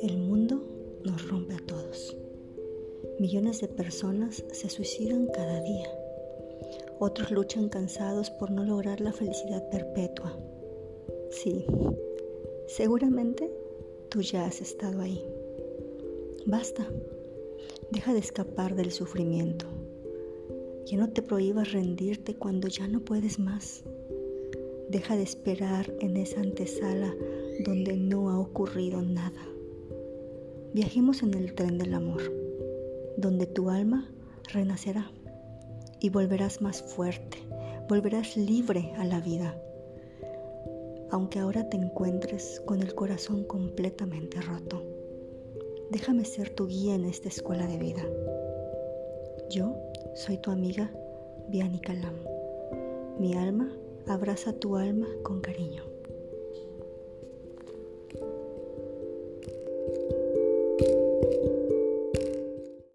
El mundo nos rompe a todos. Millones de personas se suicidan cada día. Otros luchan cansados por no lograr la felicidad perpetua. Sí, seguramente tú ya has estado ahí. Basta. Deja de escapar del sufrimiento. Ya no te prohíbas rendirte cuando ya no puedes más. Deja de esperar en esa antesala donde no ha ocurrido nada. Viajemos en el tren del amor, donde tu alma renacerá y volverás más fuerte, volverás libre a la vida, aunque ahora te encuentres con el corazón completamente roto. Déjame ser tu guía en esta escuela de vida. Yo soy tu amiga Vianney Calam. Mi alma abraza tu alma con cariño.